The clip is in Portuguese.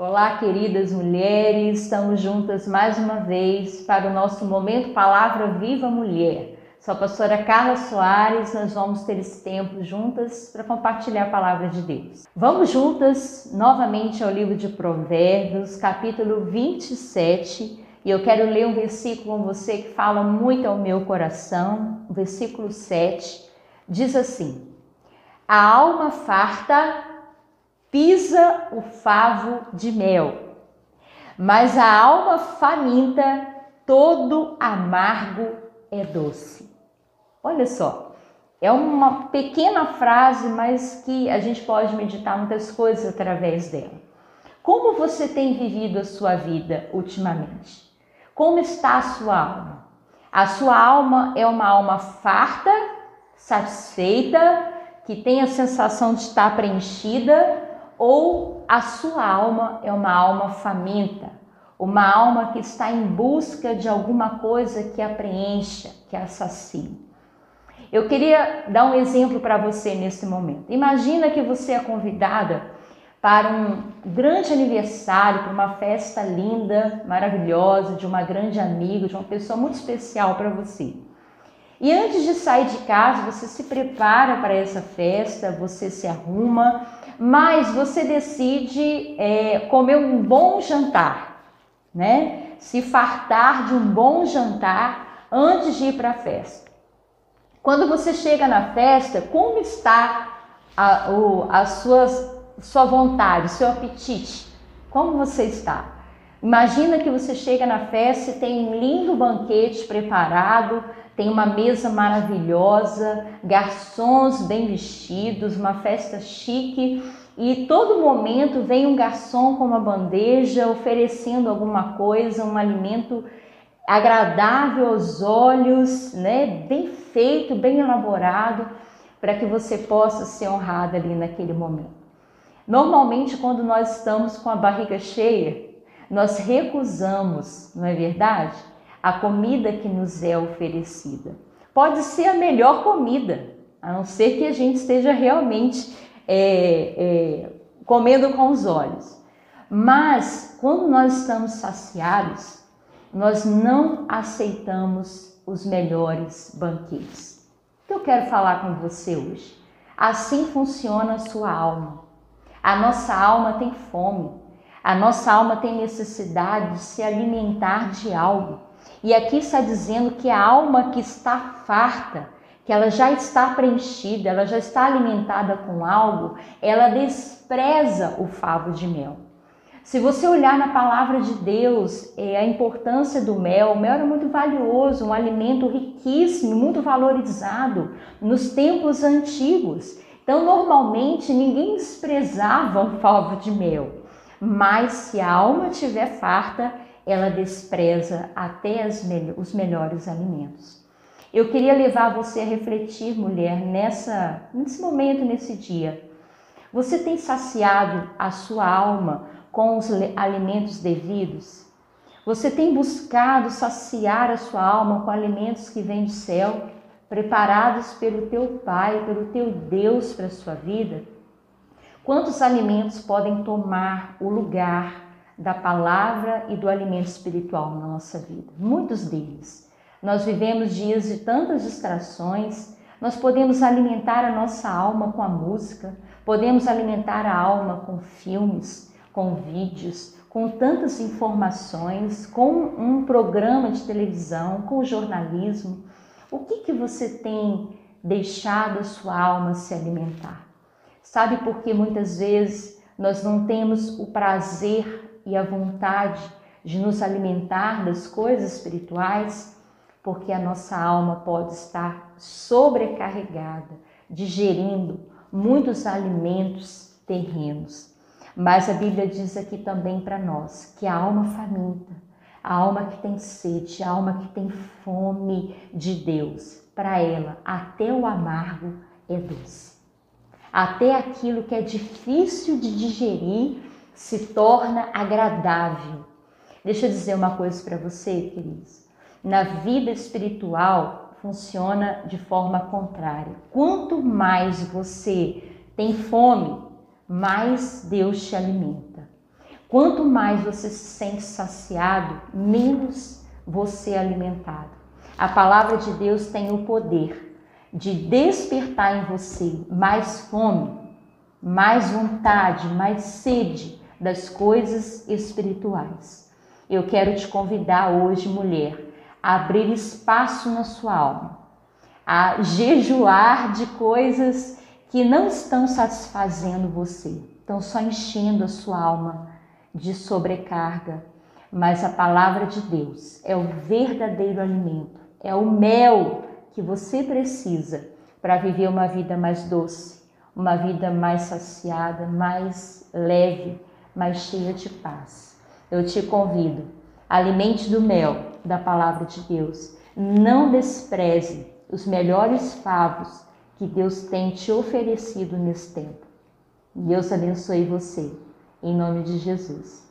Olá, queridas mulheres, estamos juntas mais uma vez para o nosso momento Palavra Viva Mulher. Sou a pastora Carla Soares, nós vamos ter esse tempo juntas para compartilhar a palavra de Deus. Vamos juntas novamente ao livro de Provérbios, capítulo 27, e eu quero ler um versículo com você que fala muito ao meu coração, o versículo 7, diz assim: A alma farta pisa o favo de mel, mas a alma faminta, todo amargo é doce. Olha só, é uma pequena frase, mas que a gente pode meditar muitas coisas através dela. Como você tem vivido a sua vida ultimamente? Como está a sua alma? A sua alma é uma alma farta, satisfeita, que tem a sensação de estar preenchida ou a sua alma é uma alma faminta, uma alma que está em busca de alguma coisa que a preencha, que a sacie. Eu queria dar um exemplo para você nesse momento. Imagina que você é convidada para um grande aniversário, para uma festa linda, maravilhosa, de uma grande amiga, de uma pessoa muito especial para você. E antes de sair de casa, você se prepara para essa festa, você se arruma, mas você decide é, comer um bom jantar, né? Se fartar de um bom jantar antes de ir para a festa. Quando você chega na festa, como está a, o, a suas, sua vontade, seu apetite? Como você está? Imagina que você chega na festa e tem um lindo banquete preparado, tem uma mesa maravilhosa, garçons bem vestidos, uma festa chique e todo momento vem um garçom com uma bandeja oferecendo alguma coisa, um alimento agradável aos olhos, né? Bem feito, bem elaborado, para que você possa ser honrada ali naquele momento. Normalmente, quando nós estamos com a barriga cheia, nós recusamos, não é verdade? A comida que nos é oferecida. Pode ser a melhor comida, a não ser que a gente esteja realmente é, é, comendo com os olhos. Mas quando nós estamos saciados, nós não aceitamos os melhores banquetes. O que eu quero falar com você hoje? Assim funciona a sua alma. A nossa alma tem fome. A nossa alma tem necessidade de se alimentar de algo. E aqui está dizendo que a alma que está farta, que ela já está preenchida, ela já está alimentada com algo, ela despreza o favo de mel. Se você olhar na palavra de Deus, é, a importância do mel, o mel era muito valioso, um alimento riquíssimo, muito valorizado nos tempos antigos. Então, normalmente, ninguém desprezava o favo de mel. Mas se a alma estiver farta, ela despreza até me os melhores alimentos. Eu queria levar você a refletir, mulher, nessa, nesse momento, nesse dia. Você tem saciado a sua alma com os alimentos devidos? Você tem buscado saciar a sua alma com alimentos que vêm do céu, preparados pelo teu Pai, pelo teu Deus para a sua vida? Quantos alimentos podem tomar o lugar da palavra e do alimento espiritual na nossa vida. Muitos deles. Nós vivemos dias de tantas distrações, nós podemos alimentar a nossa alma com a música, podemos alimentar a alma com filmes, com vídeos, com tantas informações, com um programa de televisão, com jornalismo. O que, que você tem deixado a sua alma se alimentar? Sabe por que muitas vezes nós não temos o prazer e a vontade de nos alimentar das coisas espirituais, porque a nossa alma pode estar sobrecarregada, digerindo muitos alimentos terrenos. Mas a Bíblia diz aqui também para nós que a alma faminta, a alma que tem sede, a alma que tem fome de Deus, para ela até o amargo é doce. Até aquilo que é difícil de digerir se torna agradável. Deixa eu dizer uma coisa para você, queridos. Na vida espiritual funciona de forma contrária. Quanto mais você tem fome, mais Deus te alimenta. Quanto mais você se sente saciado, menos você é alimentado. A palavra de Deus tem o poder de despertar em você mais fome, mais vontade, mais sede das coisas espirituais. Eu quero te convidar hoje, mulher, a abrir espaço na sua alma, a jejuar de coisas que não estão satisfazendo você, estão só enchendo a sua alma de sobrecarga, mas a palavra de Deus é o verdadeiro alimento, é o mel que você precisa para viver uma vida mais doce, uma vida mais saciada, mais leve, mais cheia de paz. Eu te convido, alimente do mel da palavra de Deus. Não despreze os melhores favos que Deus tem te oferecido nesse tempo. Deus abençoe você. Em nome de Jesus.